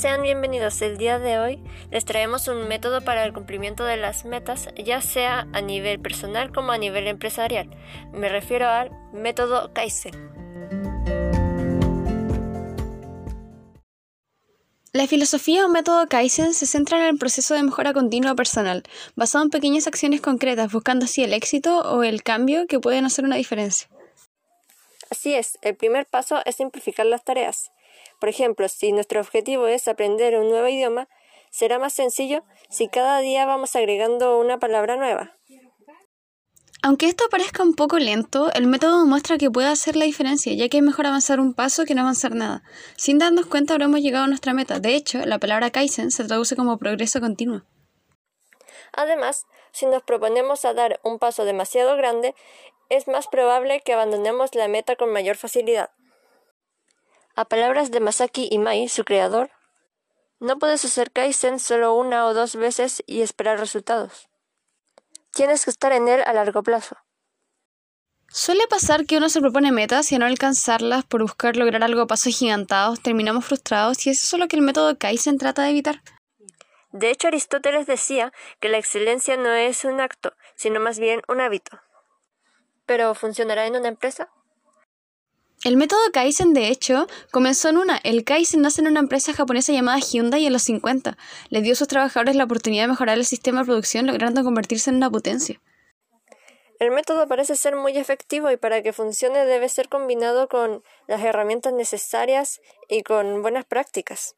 Sean bienvenidos. El día de hoy les traemos un método para el cumplimiento de las metas, ya sea a nivel personal como a nivel empresarial. Me refiero al método Kaizen. La filosofía o método Kaizen se centra en el proceso de mejora continua personal, basado en pequeñas acciones concretas, buscando así el éxito o el cambio que pueden hacer una diferencia. Así es, el primer paso es simplificar las tareas. Por ejemplo, si nuestro objetivo es aprender un nuevo idioma, será más sencillo si cada día vamos agregando una palabra nueva. Aunque esto parezca un poco lento, el método muestra que puede hacer la diferencia, ya que es mejor avanzar un paso que no avanzar nada. Sin darnos cuenta habremos llegado a nuestra meta. De hecho, la palabra Kaizen se traduce como progreso continuo. Además, si nos proponemos a dar un paso demasiado grande, es más probable que abandonemos la meta con mayor facilidad. A palabras de Masaki Imai, su creador, no puedes hacer Kaizen solo una o dos veces y esperar resultados. Tienes que estar en él a largo plazo. Suele pasar que uno se propone metas y al no alcanzarlas por buscar lograr algo a pasos gigantados, terminamos frustrados y eso es lo que el método Kaizen trata de evitar. De hecho, Aristóteles decía que la excelencia no es un acto, sino más bien un hábito. ¿Pero funcionará en una empresa? El método Kaizen, de hecho, comenzó en una. El Kaizen nace en una empresa japonesa llamada Hyundai en los 50. Le dio a sus trabajadores la oportunidad de mejorar el sistema de producción, logrando convertirse en una potencia. El método parece ser muy efectivo y para que funcione debe ser combinado con las herramientas necesarias y con buenas prácticas.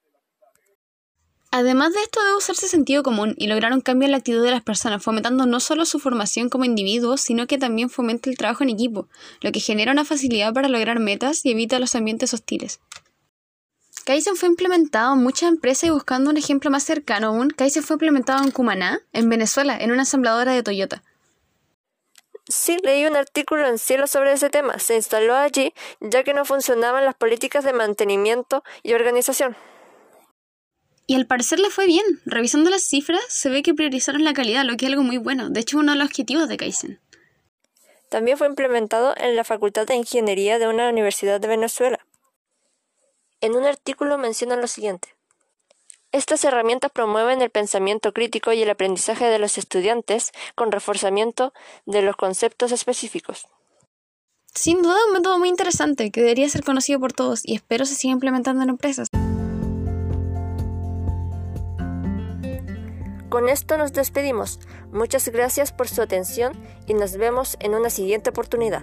Además de esto, debe usarse sentido común y lograr un cambio en la actitud de las personas, fomentando no solo su formación como individuos, sino que también fomente el trabajo en equipo, lo que genera una facilidad para lograr metas y evita los ambientes hostiles. Kaizen fue implementado en muchas empresas y buscando un ejemplo más cercano aún, Kaizen fue implementado en Cumaná, en Venezuela, en una ensambladora de Toyota. Sí, leí un artículo en Cielo sobre ese tema. Se instaló allí ya que no funcionaban las políticas de mantenimiento y organización. Y al parecer le fue bien. Revisando las cifras, se ve que priorizaron la calidad, lo que es algo muy bueno. De hecho, uno de los objetivos de Kaizen. También fue implementado en la Facultad de Ingeniería de una universidad de Venezuela. En un artículo mencionan lo siguiente. Estas herramientas promueven el pensamiento crítico y el aprendizaje de los estudiantes con reforzamiento de los conceptos específicos. Sin duda un método muy interesante que debería ser conocido por todos y espero se siga implementando en empresas. Con esto nos despedimos. Muchas gracias por su atención y nos vemos en una siguiente oportunidad.